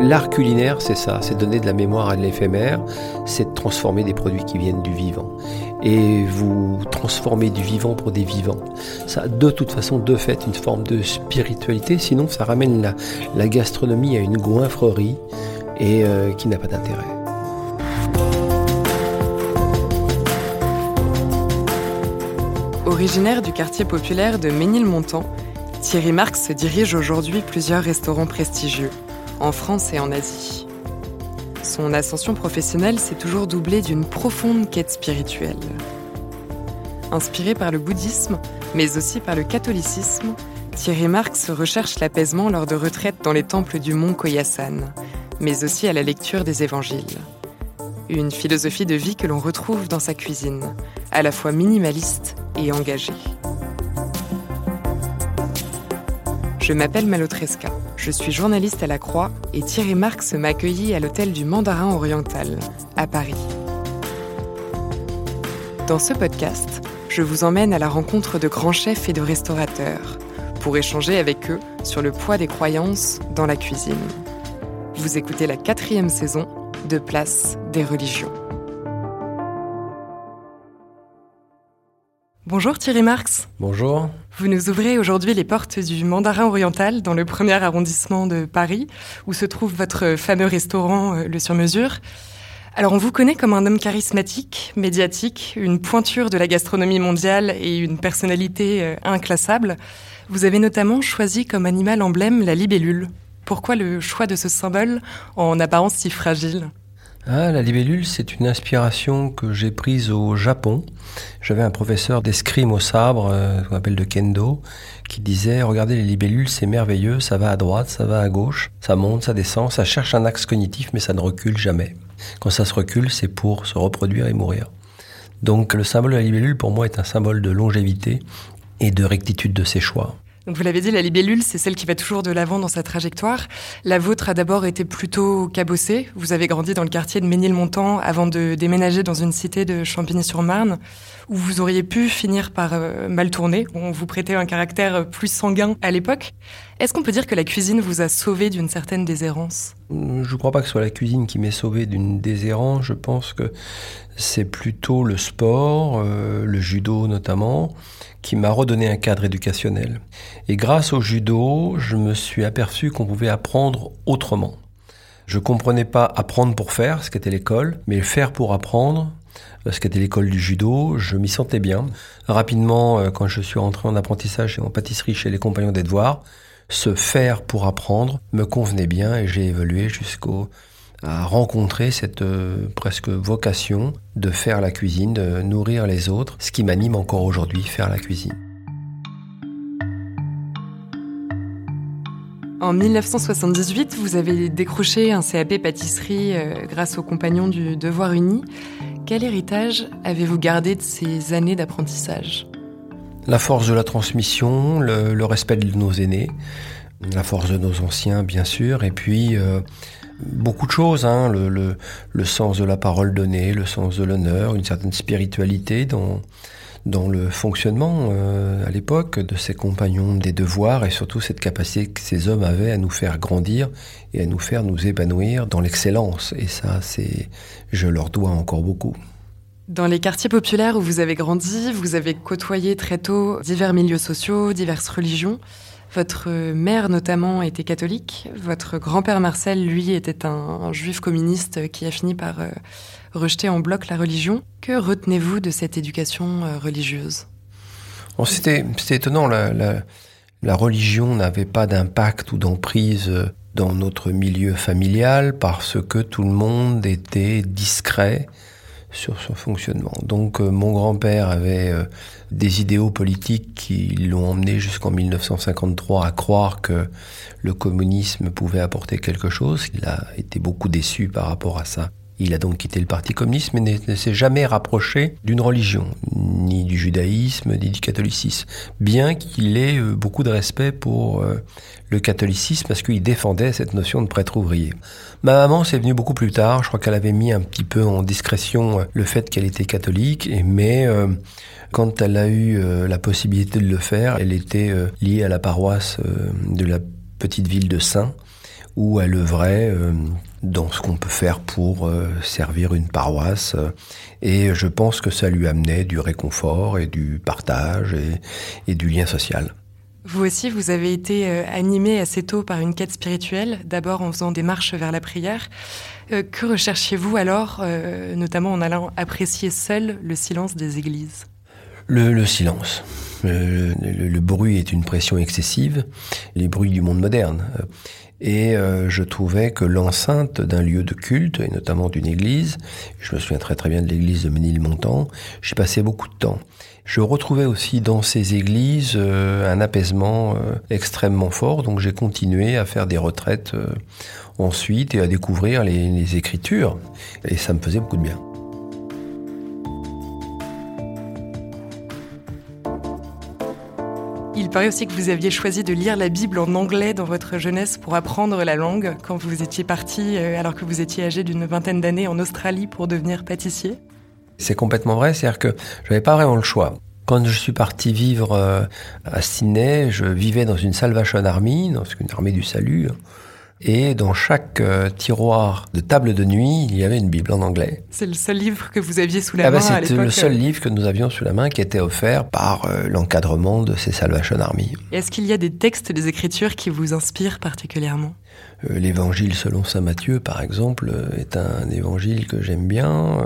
L'art culinaire, c'est ça, c'est donner de la mémoire à l'éphémère, c'est transformer des produits qui viennent du vivant. Et vous transformez du vivant pour des vivants. Ça de toute façon, de fait, une forme de spiritualité, sinon ça ramène la, gastronomie à une goinfrerie et euh, qui n'a pas d'intérêt. Originaire du quartier populaire de Ménilmontant, Thierry Marx dirige aujourd'hui plusieurs restaurants prestigieux en France et en Asie. Son ascension professionnelle s'est toujours doublée d'une profonde quête spirituelle. Inspiré par le bouddhisme, mais aussi par le catholicisme, Thierry Marx recherche l'apaisement lors de retraites dans les temples du mont Koyasan, mais aussi à la lecture des évangiles. Une philosophie de vie que l'on retrouve dans sa cuisine, à la fois minimaliste et engagée. Je m'appelle Malotresca. Je suis journaliste à la Croix et Thierry Marx m'a accueilli à l'hôtel du Mandarin Oriental, à Paris. Dans ce podcast, je vous emmène à la rencontre de grands chefs et de restaurateurs pour échanger avec eux sur le poids des croyances dans la cuisine. Vous écoutez la quatrième saison de Place des religions. Bonjour Thierry Marx. Bonjour. Vous nous ouvrez aujourd'hui les portes du Mandarin Oriental dans le premier arrondissement de Paris, où se trouve votre fameux restaurant euh, Le Sur-Mesure. Alors on vous connaît comme un homme charismatique, médiatique, une pointure de la gastronomie mondiale et une personnalité euh, inclassable. Vous avez notamment choisi comme animal emblème la libellule. Pourquoi le choix de ce symbole en apparence si fragile? Ah, la libellule, c'est une inspiration que j'ai prise au Japon. J'avais un professeur d'escrime au sabre, euh, qu'on appelle de kendo, qui disait Regardez les libellules, c'est merveilleux, ça va à droite, ça va à gauche, ça monte, ça descend, ça cherche un axe cognitif, mais ça ne recule jamais. Quand ça se recule, c'est pour se reproduire et mourir. Donc le symbole de la libellule, pour moi, est un symbole de longévité et de rectitude de ses choix vous l'avez dit, la libellule, c'est celle qui va toujours de l'avant dans sa trajectoire. La vôtre a d'abord été plutôt cabossée. Vous avez grandi dans le quartier de Ménilmontant avant de déménager dans une cité de Champigny-sur-Marne, où vous auriez pu finir par euh, mal tourner. On vous prêtait un caractère plus sanguin à l'époque. Est-ce qu'on peut dire que la cuisine vous a sauvé d'une certaine déshérence? Je ne crois pas que ce soit la cuisine qui m'ait sauvé d'une déshérence. Je pense que c'est plutôt le sport, euh, le judo notamment qui m'a redonné un cadre éducationnel. Et grâce au judo, je me suis aperçu qu'on pouvait apprendre autrement. Je comprenais pas apprendre pour faire, ce qu'était l'école, mais faire pour apprendre, ce qu'était l'école du judo, je m'y sentais bien. Rapidement, euh, quand je suis rentré en apprentissage et en pâtisserie chez les compagnons des devoirs, ce faire pour apprendre me convenait bien et j'ai évolué jusqu'au rencontrer cette euh, presque vocation de faire la cuisine, de nourrir les autres, ce qui m'anime encore aujourd'hui, faire la cuisine. En 1978, vous avez décroché un CAP pâtisserie euh, grâce aux compagnons du Devoir Uni. Quel héritage avez-vous gardé de ces années d'apprentissage? La force de la transmission, le, respect de nos aînés, la force de nos anciens bien sûr, et puis euh, beaucoup de choses, hein, le, sens de la parole donnée, le sens de l'honneur, une certaine spiritualité dans, le fonctionnement euh, à l'époque de ces compagnons des devoirs et surtout cette capacité que ces hommes avaient à nous faire grandir et à nous faire nous épanouir dans l'excellence. Et ça, c'est, je leur dois encore beaucoup. Dans les quartiers populaires où vous avez grandi, vous avez côtoyé très tôt divers milieux sociaux, diverses religions. Votre mère notamment était catholique. Votre grand-père Marcel, lui, était un, juif communiste qui a fini par euh, rejeter en bloc la religion. Que retenez-vous de cette éducation euh, religieuse? C'était étonnant. La, religion n'avait pas d'impact ou d'emprise euh, dans notre milieu familial parce que tout le monde était discret sur son fonctionnement. Donc euh, mon grand-père avait euh, des idéaux politiques qui l'ont emmené jusqu'en 1953 à croire que le communisme pouvait apporter quelque chose. Il a été beaucoup déçu par rapport à ça. Il a donc quitté le Parti communiste, mais ne s'est jamais rapproché d'une religion, ni du judaïsme, ni du catholicisme, bien qu'il ait euh, beaucoup de respect pour le catholicisme, parce qu'il défendait cette notion de prêtre ouvrier. Ma maman, c'est venu beaucoup plus tard. Je crois qu'elle avait mis un petit peu en discrétion euh, le fait qu'elle était catholique, mais euh, quand elle a eu euh, la possibilité de le faire, elle était liée à la paroisse de la petite ville de Saint, où elle œuvrait dans ce qu'on peut faire pour servir une paroisse. Et je pense que ça lui amenait du réconfort et du partage et du lien social. Vous aussi, vous avez été euh, animé assez tôt par une quête spirituelle, d'abord en faisant des marches vers la prière. Euh, que recherchiez-vous alors, euh, notamment en allant apprécier seul le silence des églises? Le, silence. Le, bruit est une pression excessive, les bruits du monde moderne. Et je trouvais que l'enceinte d'un lieu de culte, et notamment d'une église, je me souviens très très bien de l'église de Ménilmontant, j'y passais beaucoup de temps. Je retrouvais aussi dans ces églises euh, un apaisement euh, extrêmement fort, donc j'ai continué à faire des retraites euh, ensuite et à découvrir les, les écritures, et ça me faisait beaucoup de bien. Il paraît aussi que vous aviez choisi de lire la Bible en anglais dans votre jeunesse pour apprendre la langue quand vous étiez parti alors que vous étiez âgé d'une vingtaine d'années en Australie pour devenir pâtissier. C'est complètement vrai, c'est-à-dire que je n'avais pas vraiment le choix. Quand je suis parti vivre euh, à Sydney, je vivais dans une Salvation Army, dans une armée du salut. Et dans chaque euh, tiroir de table de nuit, il y avait une Bible en anglais. C'est le seul livre que vous aviez sous la ah bah, main C'était le seul livre que nous avions sous la main qui était offert par euh, l'encadrement de ces Salvation Army. Est-ce qu'il y a des textes des Écritures qui vous inspirent particulièrement? L'évangile selon Saint Matthieu, par exemple, est un évangile que j'aime bien.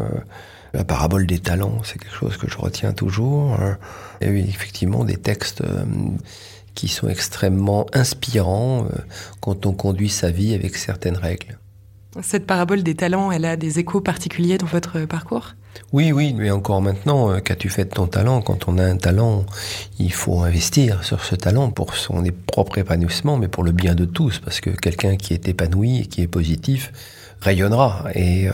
La parabole des talents, c'est quelque chose que je retiens toujours. Il y a eu effectivement des textes euh, qui sont extrêmement inspirants euh, quand on conduit sa vie avec certaines règles. Cette parabole des talents, elle a des échos particuliers dans votre parcours? Oui, oui, mais encore maintenant, euh, qu'as-tu fait de ton talent? Quand on a un talent, il faut investir sur ce talent pour son propre épanouissement, mais pour le bien de tous, parce que quelqu'un qui est épanoui et qui est positif rayonnera. Et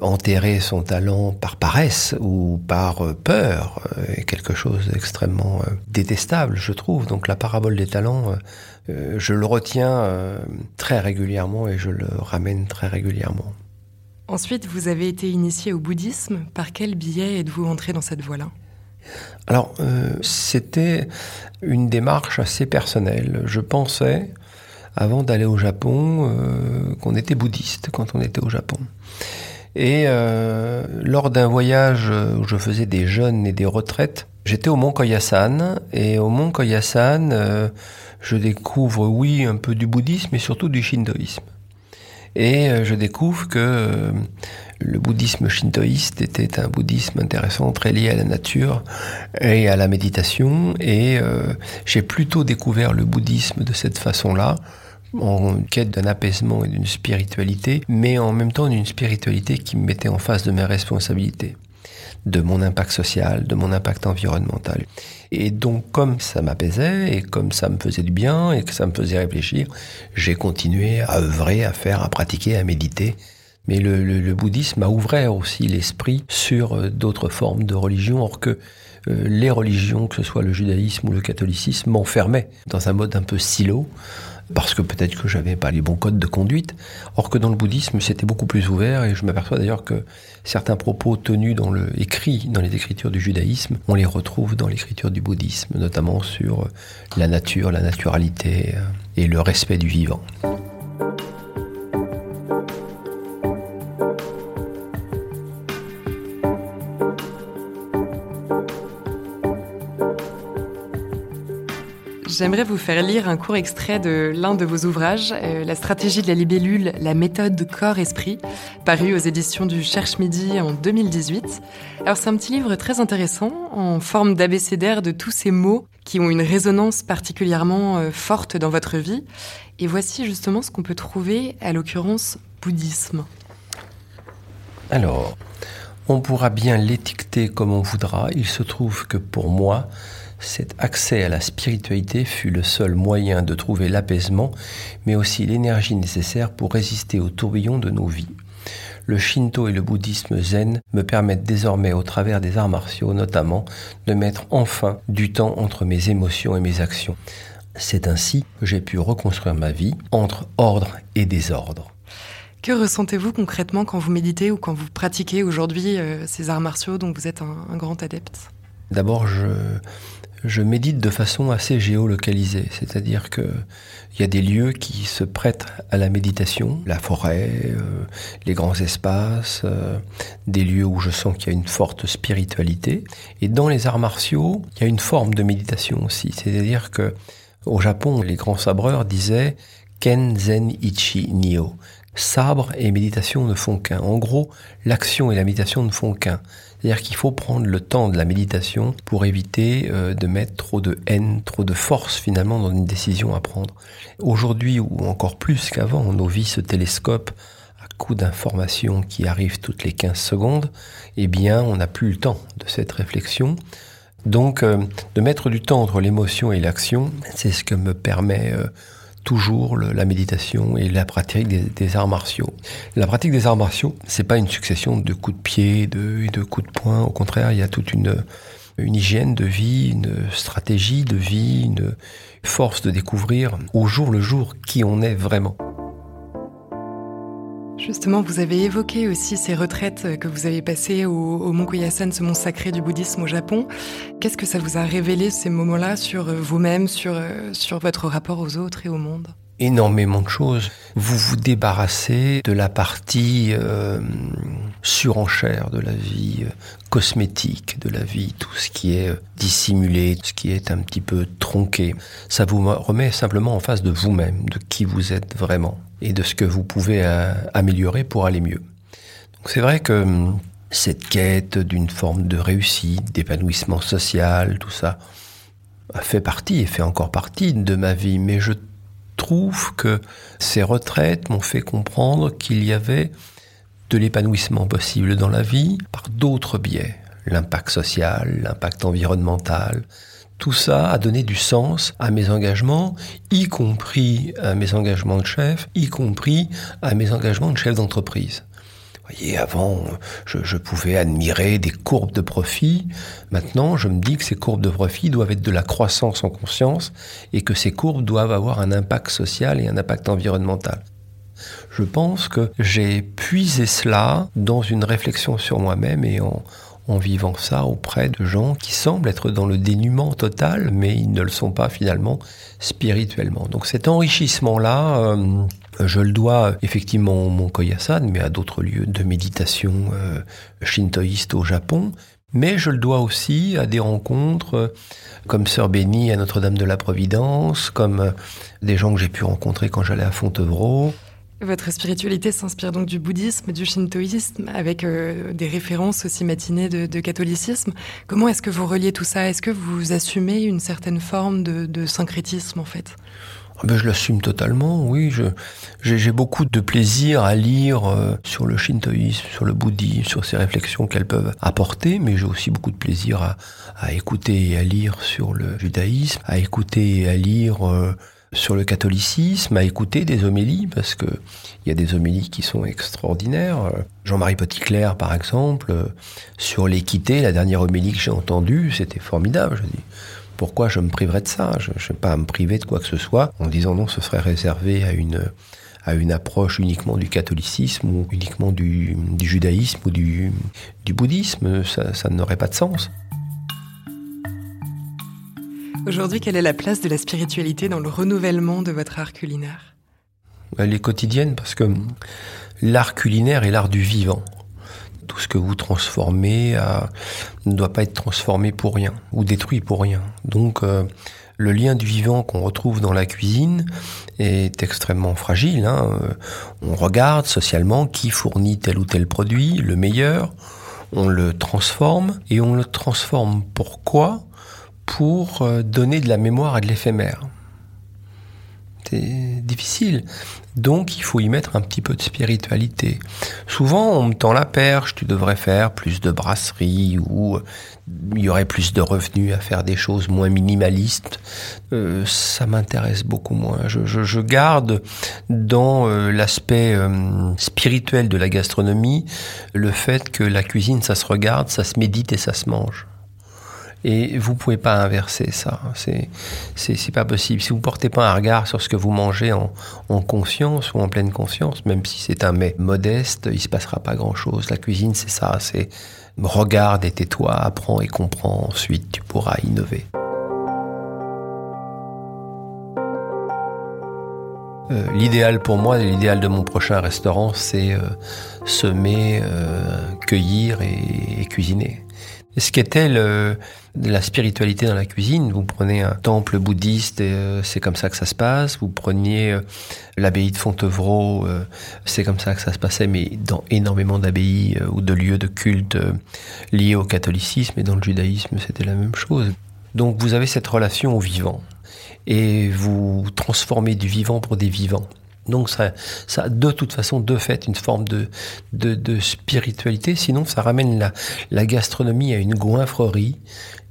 enterrer son talent par paresse ou par euh, peur euh, est quelque chose d'extrêmement euh, détestable, je trouve. Donc la parabole des talents, je le retiens très régulièrement et je le ramène très régulièrement. Ensuite, vous avez été initié au bouddhisme. Par quel biais êtes-vous entré dans cette voie-là? Alors, c'était une démarche assez personnelle. Je pensais, avant d'aller au Japon, qu'on était bouddhiste quand on était au Japon. Et euh, lors d'un voyage où je faisais des jeunes et des retraites, j'étais au mont Koyasan. Et au mont Koyasan, euh, je découvre, oui, un peu du bouddhisme, mais surtout du shintoïsme. Et euh, je découvre que le bouddhisme shintoïste était un bouddhisme intéressant, très lié à la nature et à la méditation. Et j'ai plutôt découvert le bouddhisme de cette façon-là en quête d'un apaisement et d'une spiritualité, mais en même temps d'une spiritualité qui me mettait en face de mes responsabilités, de mon impact social, de mon impact environnemental. Et donc, comme ça m'apaisait et comme ça me faisait du bien et que ça me faisait réfléchir, j'ai continué à œuvrer, à faire, à pratiquer, à méditer. Mais le, bouddhisme a ouvert aussi l'esprit sur euh, d'autres formes de religion, or que euh, les religions, que ce soit le judaïsme ou le catholicisme, m'enfermaient dans un mode un peu silo, parce que peut-être que j'avais pas les bons codes de conduite. Or que dans le bouddhisme, c'était beaucoup plus ouvert et je m'aperçois d'ailleurs que certains propos tenus dans le écrit dans les écritures du judaïsme, on les retrouve dans l'écriture du bouddhisme, notamment sur la nature, la naturalité euh, et le respect du vivant. J'aimerais vous faire lire un court extrait de l'un de vos ouvrages, euh, La stratégie de la libellule, la méthode corps-esprit, paru aux éditions du Cherche Midi en 2018. Alors c'est un petit livre très intéressant, en forme d'abécédaire de tous ces mots qui ont une résonance particulièrement euh, forte dans votre vie. Et voici justement ce qu'on peut trouver à l'occurrence bouddhisme. Alors, On pourra bien l'étiqueter comme on voudra, il se trouve que pour moi, cet accès à la spiritualité fut le seul moyen de trouver l'apaisement, mais aussi l'énergie nécessaire pour résister au tourbillon de nos vies. Le Shinto et le bouddhisme zen me permettent désormais, au travers des arts martiaux notamment, de mettre enfin du temps entre mes émotions et mes actions. C'est ainsi que j'ai pu reconstruire ma vie entre ordre et désordre. Que ressentez-vous concrètement quand vous méditez ou quand vous pratiquez aujourd'hui euh, ces arts martiaux dont vous êtes un grand adepte? D'abord, je, je médite de façon assez géolocalisée, c'est-à-dire que il y a des lieux qui se prêtent à la méditation, la forêt, euh, les grands espaces, euh, des lieux où je sens qu'il y a une forte spiritualité. Et dans les arts martiaux, il y a une forme de méditation aussi, c'est-à-dire que au Japon, les grands sabreurs disaient Ken Zen Ichi Nio. Sabre et méditation ne font qu'un. En gros, l'action et la méditation ne font qu'un. C'est-à-dire qu'il faut prendre le temps de la méditation pour éviter euh, de mettre trop de haine, trop de force finalement dans une décision à prendre. Aujourd'hui, ou encore plus qu'avant, nos vies se télescopent à coup d'informations qui arrivent toutes les 15 secondes. Eh bien, on n'a plus le temps de cette réflexion. Donc, euh, de mettre du temps entre l'émotion et l'action, c'est ce que me permet... Toujours la méditation et la pratique des, arts martiaux. La pratique des arts martiaux, c'est pas une succession de coups de pied de, de coups de poing. Au contraire, il y a toute une, une hygiène de vie, une stratégie de vie, une force de découvrir au jour le jour qui on est vraiment. Justement, vous avez évoqué aussi ces retraites que vous avez passées au, Mont Koyasan, ce mont sacré du bouddhisme au Japon. Qu'est-ce que ça vous a révélé ces moments-là sur vous-même, sur, sur votre rapport aux autres et au monde? Énormément de choses. Vous vous débarrassez de la partie euh, surenchère de la vie euh, cosmétique, de la vie, tout ce qui est euh, dissimulé, ce qui est un petit peu tronqué. Ça vous remet simplement en face de vous-même, de qui vous êtes vraiment et de ce que vous pouvez améliorer pour aller mieux. C'est vrai que hum, cette quête d'une forme de réussite, d'épanouissement social, tout ça, a fait partie et fait encore partie de ma vie, mais je trouve que ces retraites m'ont fait comprendre qu'il y avait de l'épanouissement possible dans la vie par d'autres biais. L'impact social, l'impact environnemental, tout ça a donné du sens à mes engagements, y compris à mes engagements de chef, y compris à mes engagements de chef d'entreprise. Avant, je, pouvais admirer des courbes de profit. Maintenant, je me dis que ces courbes de profit doivent être de la croissance en conscience et que ces courbes doivent avoir un impact social et un impact environnemental. Je pense que j'ai puisé cela dans une réflexion sur moi-même et en, en vivant ça auprès de gens qui semblent être dans le dénuement total, mais ils ne le sont pas finalement spirituellement. Donc cet enrichissement-là, euh, je le dois effectivement au Mont Koyasan, mais à d'autres lieux de méditation euh, shintoïste au Japon. Mais je le dois aussi à des rencontres euh, comme Sœur Bénie à Notre-Dame de la Providence, comme des gens que j'ai pu rencontrer quand j'allais à Fontevraud, votre spiritualité s'inspire donc du bouddhisme, du shintoïsme, avec euh, des références aussi matinées de, catholicisme. Comment est-ce que vous reliez tout ça? Est-ce que vous assumez une certaine forme de, syncrétisme en fait? Ah ben, je l'assume totalement, oui. J'ai beaucoup de plaisir à lire euh, sur le shintoïsme, sur le bouddhisme, sur ces réflexions qu'elles peuvent apporter, mais j'ai aussi beaucoup de plaisir à, à, écouter et à lire sur le judaïsme, à écouter et à lire euh, sur le catholicisme, à écouter des homélies, parce que il y a des homélies qui sont extraordinaires. Jean-Marie Petitclerc, par exemple, sur l'équité, la dernière homélie que j'ai entendue, c'était formidable. Je dis, pourquoi je me priverais de ça? Je ne vais pas me priver de quoi que ce soit en disant non, ce serait réservé à une à une approche uniquement du catholicisme ou uniquement du, judaïsme ou du, bouddhisme. Ça n'aurait pas de sens. Aujourd'hui, quelle est la place de la spiritualité dans le renouvellement de votre art culinaire? Elle est quotidienne parce que l'art culinaire est l'art du vivant. Tout ce que vous transformez euh, ne doit pas être transformé pour rien ou détruit pour rien. Donc euh, le lien du vivant qu'on retrouve dans la cuisine est extrêmement fragile. Hein. On regarde socialement qui fournit tel ou tel produit, le meilleur, on le transforme et on le transforme pourquoi? Pour euh, donner de la mémoire à de l'éphémère. C'est difficile. Donc il faut y mettre un petit peu de spiritualité. Souvent on me tend la perche, tu devrais faire plus de brasserie ou euh, il y aurait plus de revenus à faire des choses moins minimalistes. Euh, ça m'intéresse beaucoup moins. Je, garde dans l'aspect spirituel de la gastronomie le fait que la cuisine ça se regarde, ça se médite et ça se mange. Et vous pouvez pas inverser ça. C'est, c'est, pas possible. Si vous portez pas un regard sur ce que vous mangez en, en conscience ou en pleine conscience, même si c'est un mets modeste, il se passera pas grand chose. La cuisine, c'est ça. C'est regarde et tais-toi, apprends et comprends. Ensuite, tu pourras innover. Euh, l'idéal pour moi, l'idéal de mon prochain restaurant, c'est euh, semer, euh, cueillir et cuisiner. Ce qu'était la spiritualité dans la cuisine, vous prenez un temple bouddhiste euh, c'est comme ça que ça se passe. Vous preniez euh, l'abbaye de Fontevraud, euh, c'est comme ça que ça se passait, mais dans énormément d'abbayes ou de lieux de culte liés au catholicisme et dans le judaïsme, c'était la même chose. Donc vous avez cette relation au vivant et vous transformez du vivant pour des vivants. Donc ça, a de toute façon de fait une forme de, de, spiritualité, sinon ça ramène la, gastronomie à une goinfrerie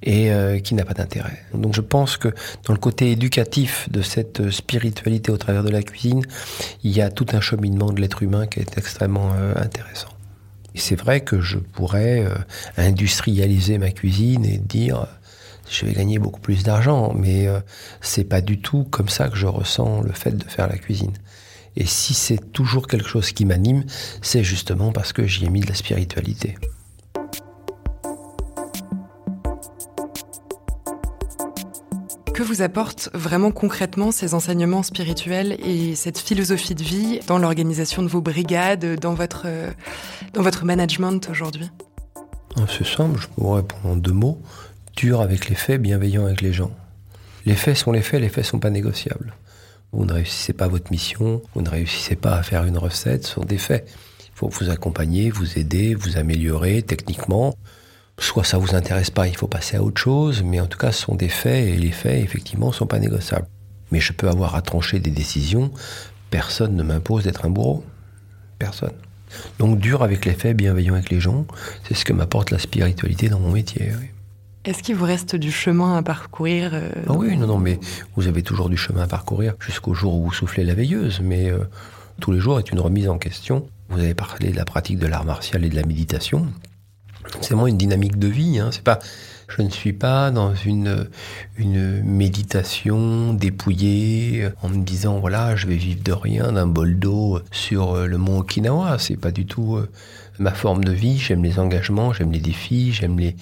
et euh, qui n'a pas d'intérêt. Donc je pense que dans le côté éducatif de cette spiritualité au travers de la cuisine, il y a tout un cheminement de l'être humain qui est extrêmement euh, intéressant. C'est vrai que je pourrais euh, industrialiser ma cuisine et dire je vais gagner beaucoup plus d'argent, mais c'est pas du tout comme ça que je ressens le fait de faire la cuisine. Et si c'est toujours quelque chose qui m'anime, c'est justement parce que j'y ai mis de la spiritualité. Que vous apportent vraiment concrètement ces enseignements spirituels et cette philosophie de vie dans l'organisation de vos brigades, dans votre, dans votre management aujourd'hui? Ah, C'est simple, je pourrais répondre en deux mots. Dur avec les faits, bienveillant avec les gens. Les faits sont les faits, les faits sont pas négociables. Vous ne réussissez pas votre mission, vous ne réussissez pas à faire une recette, ce sont des faits. Il faut vous accompagner, vous aider, vous améliorer techniquement. Soit ça vous intéresse pas, il faut passer à autre chose, mais en tout cas, ce sont des faits et les faits, effectivement, sont pas négociables. Mais je peux avoir à trancher des décisions. Personne ne m'impose d'être un bourreau. Personne. Donc dur avec les faits, bienveillant avec les gens, c'est ce que m'apporte la spiritualité dans mon métier. Est-ce qu'il vous reste du chemin à parcourir euh, ah Oui, non, non, mais vous avez toujours du chemin à parcourir jusqu'au jour où vous soufflez la veilleuse. Mais euh, tous les jours est une remise en question. Vous avez parlé de la pratique de l'art martial et de la méditation. C'est vraiment une dynamique de vie. Hein. Pas, je ne suis pas dans une une méditation dépouillée euh, en me disant voilà, je vais vivre de rien, d'un bol d'eau sur le mont Okinawa. C'est pas du tout ma forme de vie. J'aime les engagements, j'aime les défis, j'aime les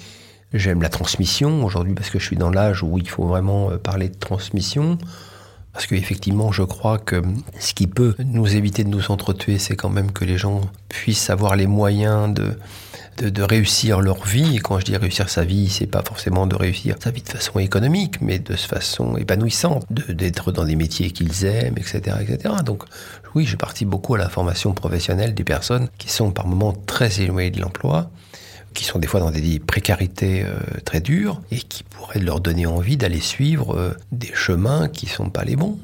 J'aime la transmission aujourd'hui parce que je suis dans l'âge où il faut vraiment euh, parler de transmission. Parce qu'effectivement, je crois que ce qui peut nous éviter de nous entretuer, c'est quand même que les gens puissent avoir les moyens de, de, réussir leur vie. Et quand je dis réussir sa vie, c'est pas forcément de réussir sa vie de façon économique, mais de façon épanouissante, d'être dans des métiers qu'ils aiment, etc., etc. Donc, oui, je partis beaucoup à la formation professionnelle des personnes qui sont par moments très éloignées de l'emploi qui sont des fois dans des précarités euh, très dures et qui pourraient leur donner envie d'aller suivre euh, des chemins qui sont pas les bons.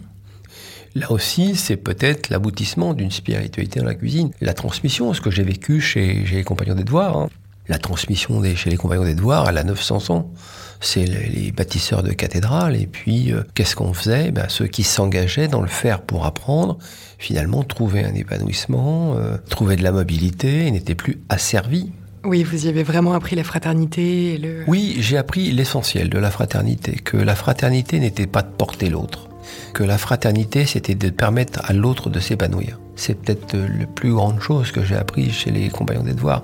Là aussi, c'est peut-être l'aboutissement d'une spiritualité dans la cuisine. La transmission, ce que j'ai vécu chez, les Compagnons des Devoirs, hein. la transmission chez les Compagnons des Devoirs, elle a 900 ans. C'est les, bâtisseurs de cathédrales. Et puis, euh, qu'est-ce qu'on faisait? Ben, Ceux qui s'engageaient dans le faire pour apprendre, finalement, trouvaient un épanouissement, trouvaient de la mobilité et n'étaient plus asservis oui, vous y avez vraiment appris la fraternité. Oui, j'ai appris l'essentiel de la fraternité, que la fraternité n'était pas de porter l'autre, que la fraternité c'était de permettre à l'autre de s'épanouir. C'est peut-être la plus grande chose que j'ai appris chez les compagnons des devoirs,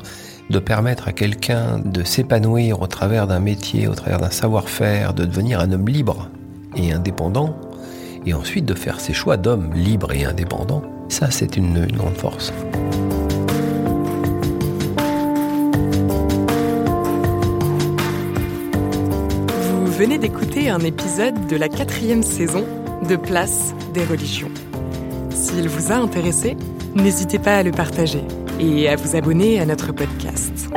de permettre à quelqu'un de s'épanouir au travers d'un métier, au travers d'un savoir-faire, de devenir un homme libre et indépendant, et ensuite de faire ses choix d'homme libre et indépendant. Ça, c'est une grande force. Venez d'écouter un épisode de la quatrième saison de Place des religions. S'il vous a intéressé, n'hésitez pas à le partager et à vous abonner à notre podcast.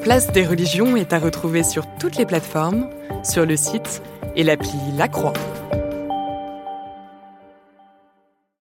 Place des religions est à retrouver sur toutes les plateformes, sur le site et l'appli La Croix.